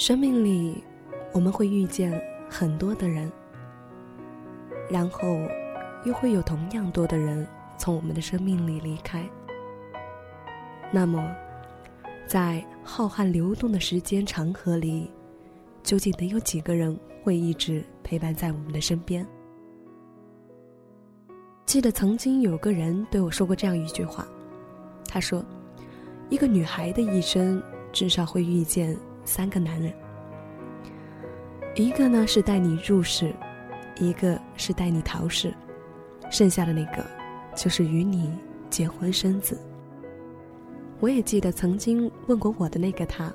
生命里，我们会遇见很多的人，然后又会有同样多的人从我们的生命里离开。那么，在浩瀚流动的时间长河里，究竟能有几个人会一直陪伴在我们的身边？记得曾经有个人对我说过这样一句话，他说：“一个女孩的一生至少会遇见三个男人，一个呢是带你入世，一个是带你逃世，剩下的那个就是与你结婚生子。”我也记得曾经问过我的那个他，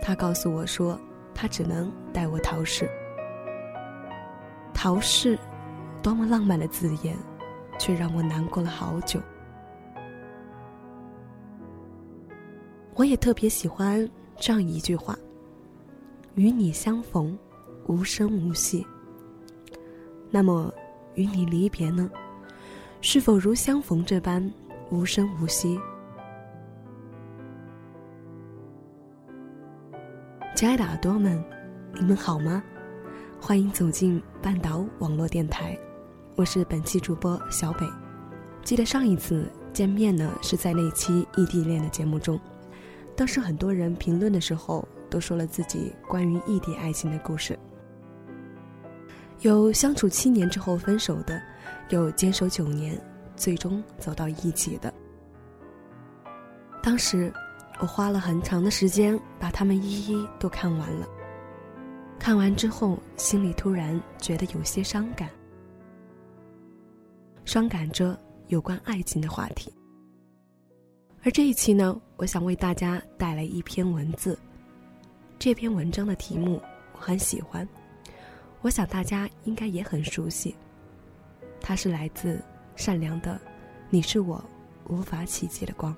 他告诉我说，他只能带我逃世。逃世，多么浪漫的字眼！却让我难过了好久。我也特别喜欢这样一句话：“与你相逢，无声无息。”那么，与你离别呢？是否如相逢这般无声无息？亲爱的耳朵们，你们好吗？欢迎走进半岛网络电台。我是本期主播小北，记得上一次见面呢是在那期异地恋的节目中，当时很多人评论的时候都说了自己关于异地爱情的故事，有相处七年之后分手的，有坚守九年最终走到一起的。当时我花了很长的时间把他们一一都看完了，看完之后心里突然觉得有些伤感。伤感着有关爱情的话题，而这一期呢，我想为大家带来一篇文字。这篇文章的题目我很喜欢，我想大家应该也很熟悉。它是来自善良的，你是我无法企及的光。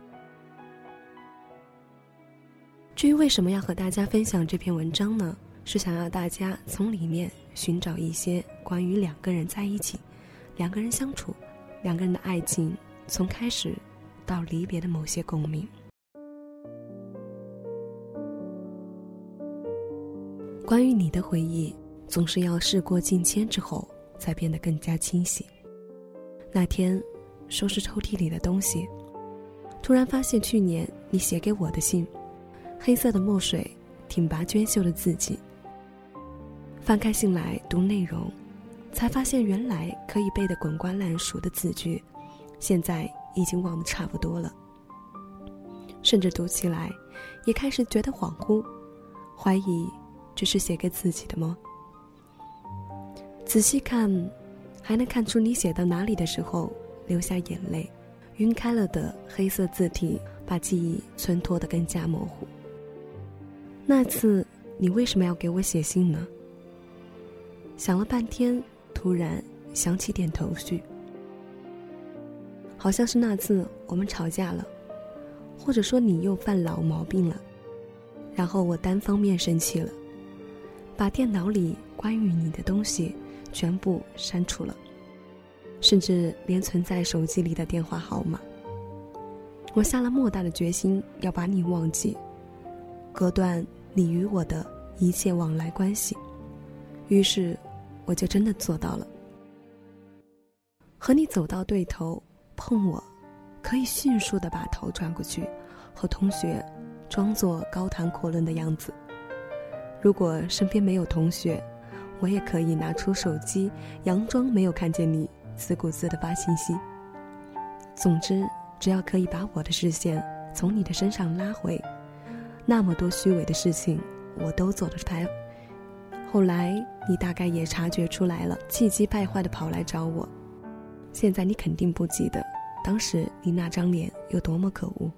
至于为什么要和大家分享这篇文章呢？是想要大家从里面寻找一些关于两个人在一起。两个人相处，两个人的爱情从开始到离别的某些共鸣。关于你的回忆，总是要事过境迁之后才变得更加清晰。那天收拾抽屉里的东西，突然发现去年你写给我的信，黑色的墨水，挺拔娟秀的字迹。翻开信来读内容。才发现，原来可以背得滚瓜烂熟的字句，现在已经忘得差不多了。甚至读起来，也开始觉得恍惚，怀疑这是写给自己的吗？仔细看，还能看出你写到哪里的时候流下眼泪，晕开了的黑色字体把记忆衬托得更加模糊。那次你为什么要给我写信呢？想了半天。突然想起点头绪，好像是那次我们吵架了，或者说你又犯老毛病了，然后我单方面生气了，把电脑里关于你的东西全部删除了，甚至连存在手机里的电话号码。我下了莫大的决心要把你忘记，隔断你与我的一切往来关系，于是。我就真的做到了，和你走到对头，碰我，可以迅速的把头转过去，和同学装作高谈阔论的样子。如果身边没有同学，我也可以拿出手机，佯装没有看见你，自顾自的发信息。总之，只要可以把我的视线从你的身上拉回，那么多虚伪的事情，我都做得出来。后来你大概也察觉出来了，气急败坏的跑来找我。现在你肯定不记得，当时你那张脸有多么可恶。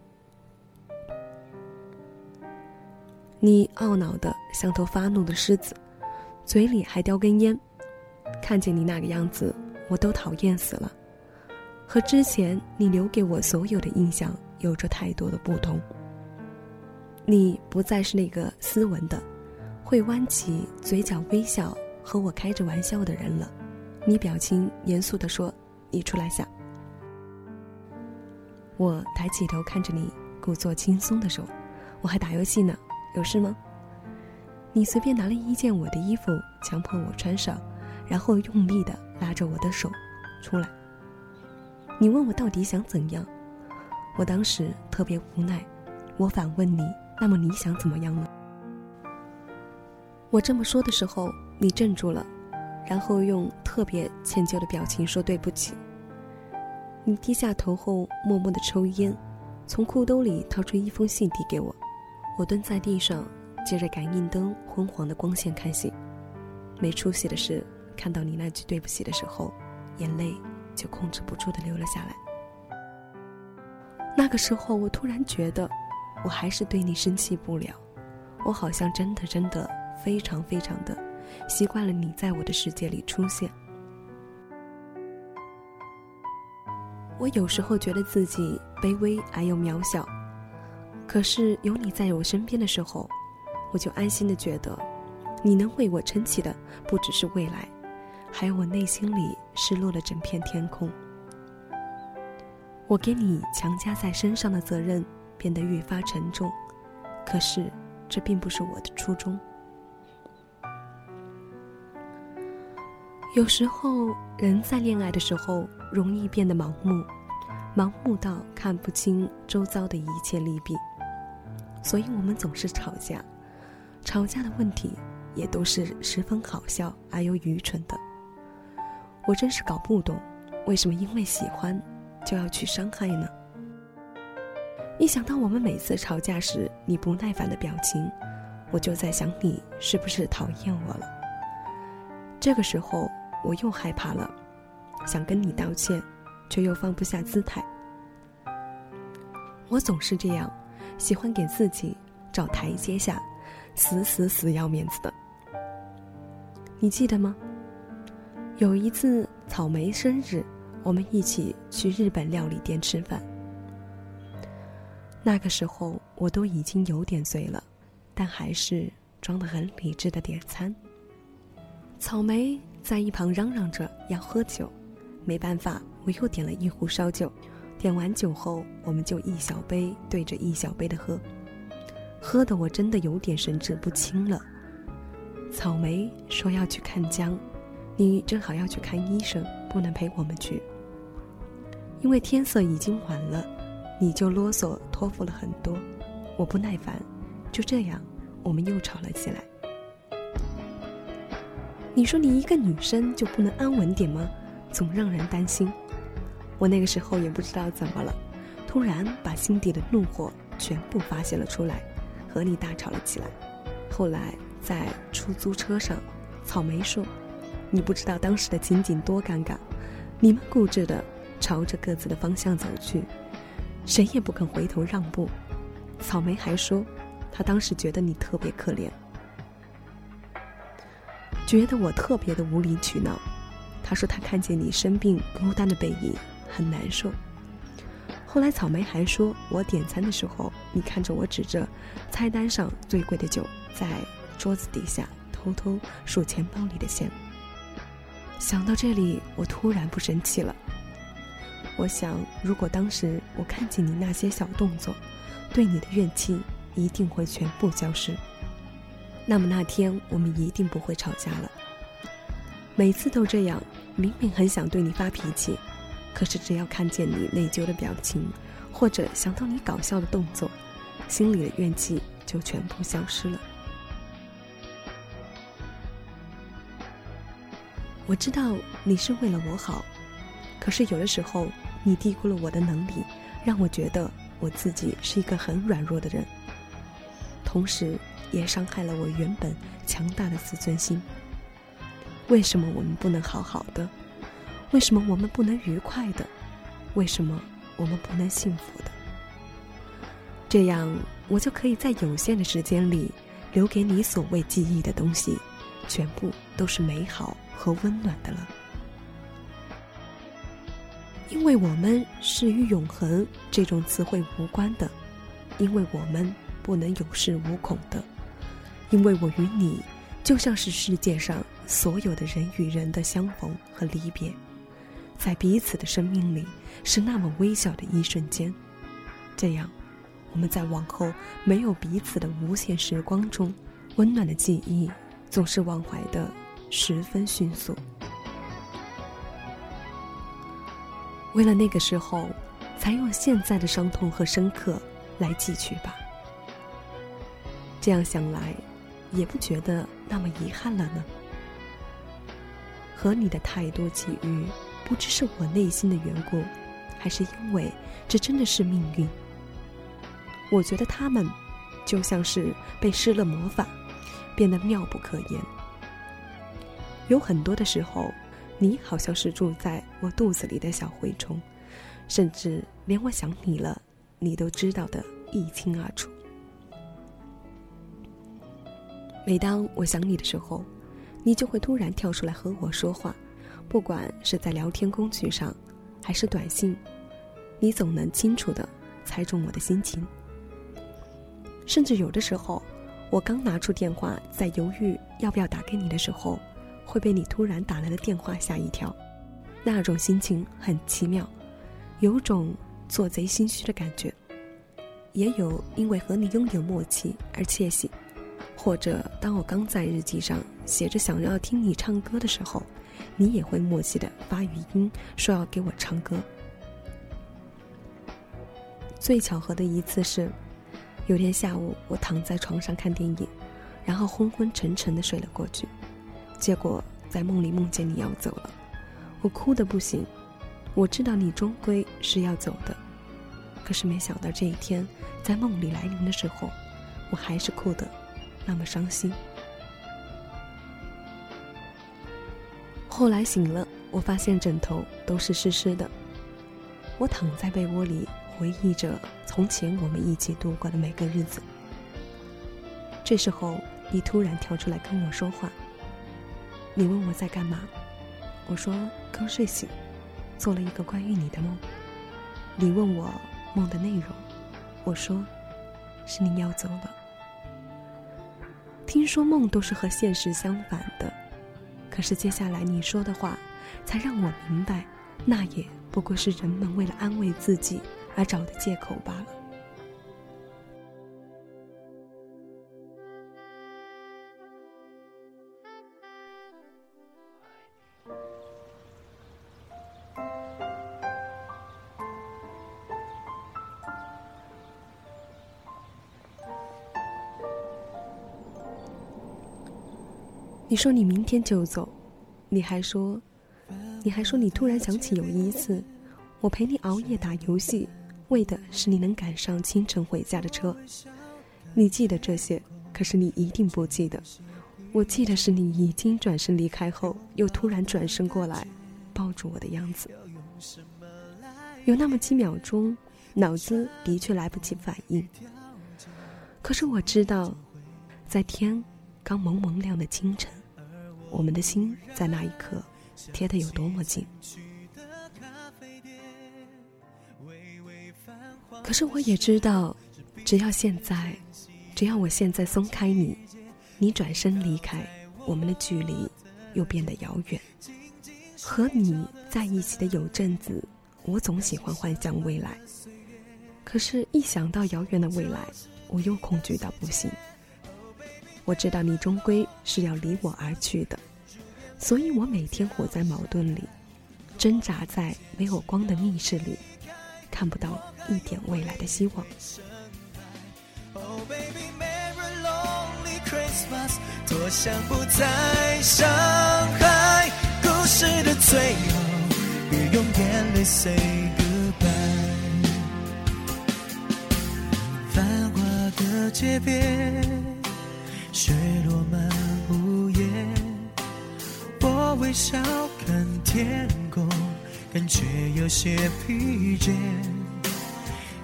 你懊恼的像头发怒的狮子，嘴里还叼根烟。看见你那个样子，我都讨厌死了。和之前你留给我所有的印象有着太多的不同。你不再是那个斯文的。会弯起嘴角微笑和我开着玩笑的人了，你表情严肃地说：“你出来下。”我抬起头看着你，故作轻松地说：“我还打游戏呢，有事吗？”你随便拿了一件我的衣服，强迫我穿上，然后用力的拉着我的手出来。你问我到底想怎样？我当时特别无奈，我反问你：那么你想怎么样呢？我这么说的时候，你怔住了，然后用特别歉疚的表情说对不起。你低下头后，默默的抽烟，从裤兜里掏出一封信递给我。我蹲在地上。借着感应灯昏黄的光线看信，没出息的是，看到你那句对不起的时候，眼泪就控制不住的流了下来。那个时候，我突然觉得，我还是对你生气不了，我好像真的真的非常非常的习惯了你在我的世界里出现。我有时候觉得自己卑微而又渺小，可是有你在我身边的时候。我就安心的觉得，你能为我撑起的不只是未来，还有我内心里失落的整片天空。我给你强加在身上的责任变得愈发沉重，可是这并不是我的初衷。有时候人在恋爱的时候容易变得盲目，盲目到看不清周遭的一切利弊，所以我们总是吵架。吵架的问题也都是十分好笑而又愚蠢的。我真是搞不懂，为什么因为喜欢就要去伤害呢？一想到我们每次吵架时你不耐烦的表情，我就在想你是不是讨厌我了。这个时候我又害怕了，想跟你道歉，却又放不下姿态。我总是这样，喜欢给自己找台阶下。死死死要面子的，你记得吗？有一次草莓生日，我们一起去日本料理店吃饭。那个时候我都已经有点醉了，但还是装得很理智的点餐。草莓在一旁嚷嚷着要喝酒，没办法，我又点了一壶烧酒。点完酒后，我们就一小杯对着一小杯的喝。喝的我真的有点神志不清了。草莓说要去看江，你正好要去看医生，不能陪我们去。因为天色已经晚了，你就啰嗦托付了很多，我不耐烦，就这样，我们又吵了起来。你说你一个女生就不能安稳点吗？总让人担心。我那个时候也不知道怎么了，突然把心底的怒火全部发泄了出来。和你大吵了起来，后来在出租车上，草莓说：“你不知道当时的情景多尴尬，你们固执的朝着各自的方向走去，谁也不肯回头让步。”草莓还说，他当时觉得你特别可怜，觉得我特别的无理取闹。他说他看见你生病孤单的背影很难受。后来草莓还说，我点餐的时候，你看着我指着菜单上最贵的酒，在桌子底下偷偷数钱包里的钱。想到这里，我突然不生气了。我想，如果当时我看见你那些小动作，对你的怨气一定会全部消失。那么那天我们一定不会吵架了。每次都这样，明明很想对你发脾气。可是，只要看见你内疚的表情，或者想到你搞笑的动作，心里的怨气就全部消失了。我知道你是为了我好，可是有的时候你低估了我的能力，让我觉得我自己是一个很软弱的人，同时也伤害了我原本强大的自尊心。为什么我们不能好好的？为什么我们不能愉快的？为什么我们不能幸福的？这样，我就可以在有限的时间里，留给你所谓记忆的东西，全部都是美好和温暖的了。因为我们是与永恒这种词汇无关的，因为我们不能有恃无恐的，因为我与你就像是世界上所有的人与人的相逢和离别。在彼此的生命里，是那么微小的一瞬间，这样，我们在往后没有彼此的无限时光中，温暖的记忆总是忘怀的十分迅速。为了那个时候，才用现在的伤痛和深刻来记取吧。这样想来，也不觉得那么遗憾了呢。和你的太多际遇，不知是我内心的缘故，还是因为这真的是命运。我觉得他们，就像是被施了魔法，变得妙不可言。有很多的时候。你好像是住在我肚子里的小蛔虫，甚至连我想你了，你都知道的一清二楚。每当我想你的时候，你就会突然跳出来和我说话，不管是在聊天工具上，还是短信，你总能清楚的猜中我的心情。甚至有的时候，我刚拿出电话，在犹豫要不要打给你的时候。会被你突然打来的电话吓一跳，那种心情很奇妙，有种做贼心虚的感觉，也有因为和你拥有默契而窃喜，或者当我刚在日记上写着想要听你唱歌的时候，你也会默契的发语音说要给我唱歌。最巧合的一次是，有天下午我躺在床上看电影，然后昏昏沉沉的睡了过去。结果在梦里梦见你要走了，我哭的不行。我知道你终归是要走的，可是没想到这一天在梦里来临的时候，我还是哭的那么伤心。后来醒了，我发现枕头都是湿湿的。我躺在被窝里回忆着从前我们一起度过的每个日子。这时候，你突然跳出来跟我说话。你问我在干嘛，我说刚睡醒，做了一个关于你的梦。你问我梦的内容，我说是你要走了。听说梦都是和现实相反的，是接下来你说的话，才让我明白，那也不过是人们为了安慰自己而找的借口罢了。你说你明天就走，你还说，你还说你突然想起有一次，我陪你熬夜打游戏，为的是你能赶上清晨回家的车。你记得这些，可是你一定不记得，我记得是你已经转身离开后，又突然转身过来，抱住我的样子。有那么几秒钟，脑子的确来不及反应。可是我知道，在天刚蒙蒙亮的清晨。我们的心在那一刻贴得有多么近。可是我也知道，只要现在，只要我现在松开你，你转身离开，我们的距离又变得遥远。和你在一起的有阵子，我总喜欢幻想未来，可是，一想到遥远的未来，我又恐惧到不行。我知道你终归是要离我而去的，所以我每天活在矛盾里，挣扎在没有光的密室里，看不到一点未来的希望。多想不再伤害，故事的最后，别用眼泪 say goodbye。繁华的街边。雪落满屋檐，我微笑看天空，感觉有些疲倦。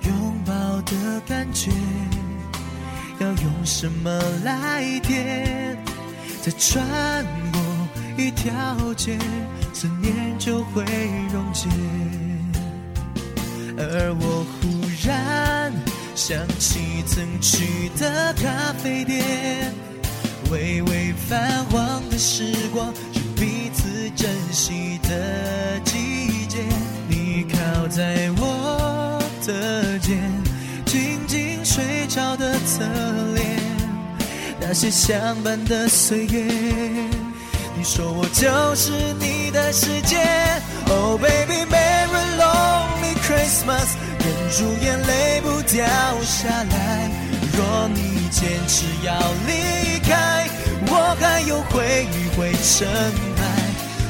拥抱的感觉，要用什么来填？再穿过一条街，思念就会溶解。而我忽然想起曾去的咖啡店。微微泛黄的时光，是彼此珍惜的季节。你靠在我的肩，静静睡着的侧脸，那些相伴的岁月。你说我就是你的世界，Oh baby Merry Lonely Christmas，忍住眼泪不掉下来。若你坚持要离开，我还有回忆会尘埃。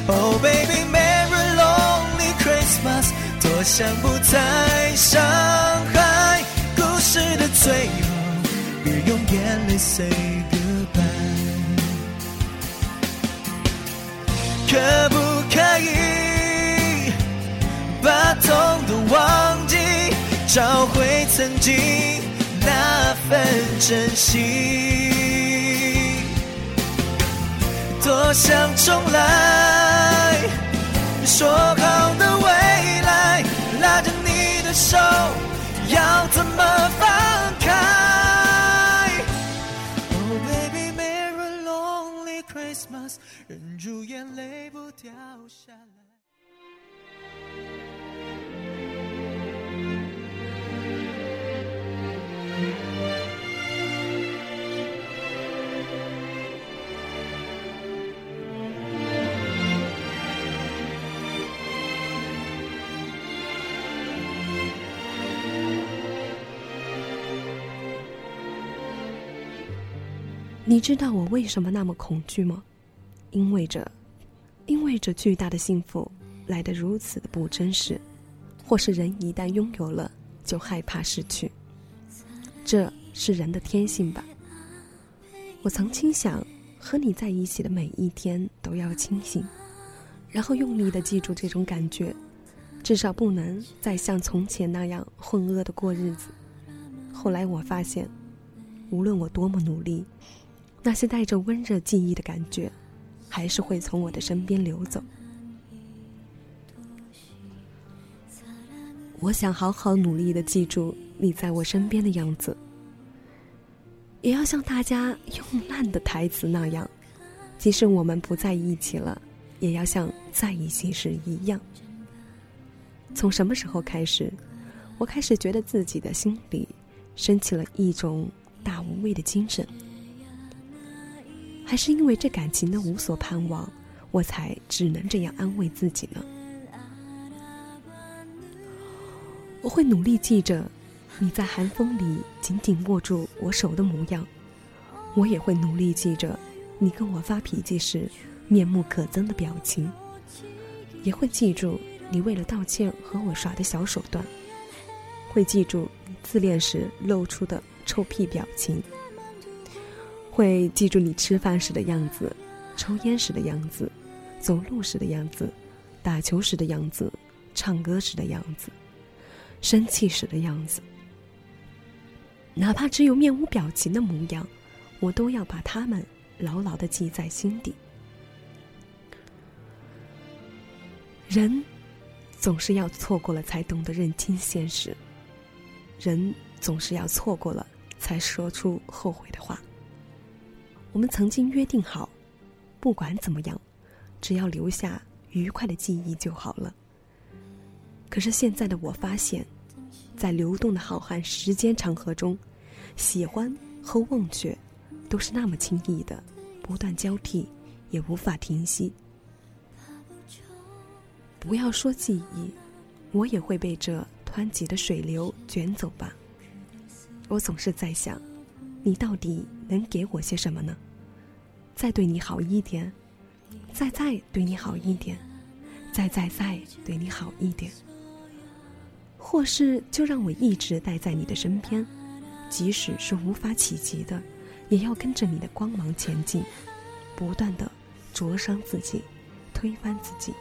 Oh baby Merry Lonely Christmas，多想不再伤害。故事的最后，别用眼泪 say goodbye。可不可以把痛都忘记，找回曾经那份真心？多想重来，说好的未来，拉着你的手，要怎么放开？Oh baby, merry lonely Christmas，忍住眼泪不掉下来。你知道我为什么那么恐惧吗？因为这，因为这巨大的幸福来得如此的不真实，或是人一旦拥有了就害怕失去，这是人的天性吧。我曾经想和你在一起的每一天都要清醒，然后用力的记住这种感觉，至少不能再像从前那样浑噩的过日子。后来我发现，无论我多么努力。那些带着温热记忆的感觉，还是会从我的身边流走。我想好好努力的记住你在我身边的样子，也要像大家用烂的台词那样，即使我们不在一起了，也要像在一起时一样。从什么时候开始，我开始觉得自己的心里升起了一种大无畏的精神？还是因为这感情的无所盼望，我才只能这样安慰自己呢？我会努力记着你在寒风里紧紧握住我手的模样，我也会努力记着你跟我发脾气时面目可憎的表情，也会记住你为了道歉和我耍的小手段，会记住你自恋时露出的臭屁表情。会记住你吃饭时的样子，抽烟时的样子，走路时的样子，打球时的样子，唱歌时的样子，生气时的样子。哪怕只有面无表情的模样，我都要把它们牢牢的记在心底。人总是要错过了才懂得认清现实，人总是要错过了才说出后悔的话。我们曾经约定好，不管怎么样，只要留下愉快的记忆就好了。可是现在的我发现，在流动的浩瀚时间长河中，喜欢和忘却都是那么轻易的，不断交替，也无法停息。不要说记忆，我也会被这湍急的水流卷走吧。我总是在想。你到底能给我些什么呢？再对你好一点，再再对你好一点，再再再对你好一点，或是就让我一直待在你的身边，即使是无法企及的，也要跟着你的光芒前进，不断的灼伤自己，推翻自己，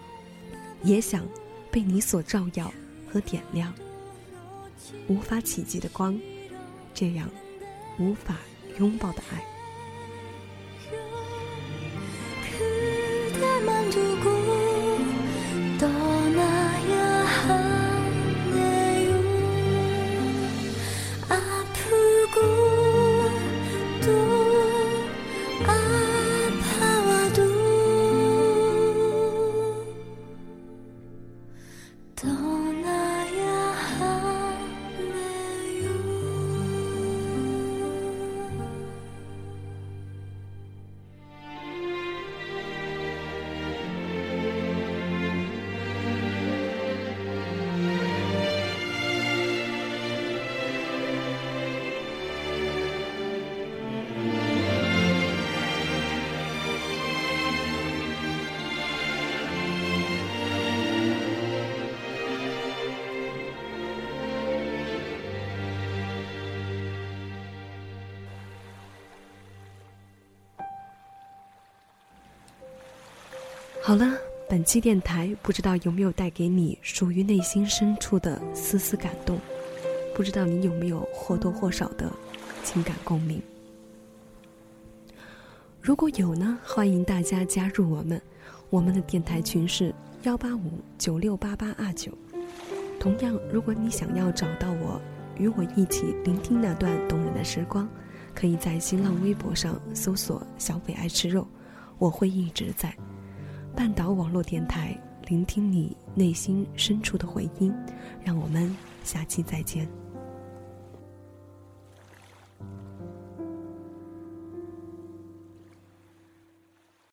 也想被你所照耀和点亮。无法企及的光，这样。无法拥抱的爱。好了，本期电台不知道有没有带给你属于内心深处的丝丝感动，不知道你有没有或多或少的情感共鸣。如果有呢，欢迎大家加入我们，我们的电台群是幺八五九六八八二九。同样，如果你想要找到我，与我一起聆听那段动人的时光，可以在新浪微博上搜索“小北爱吃肉”，我会一直在。半岛网络电台，聆听你内心深处的回音。让我们下期再见。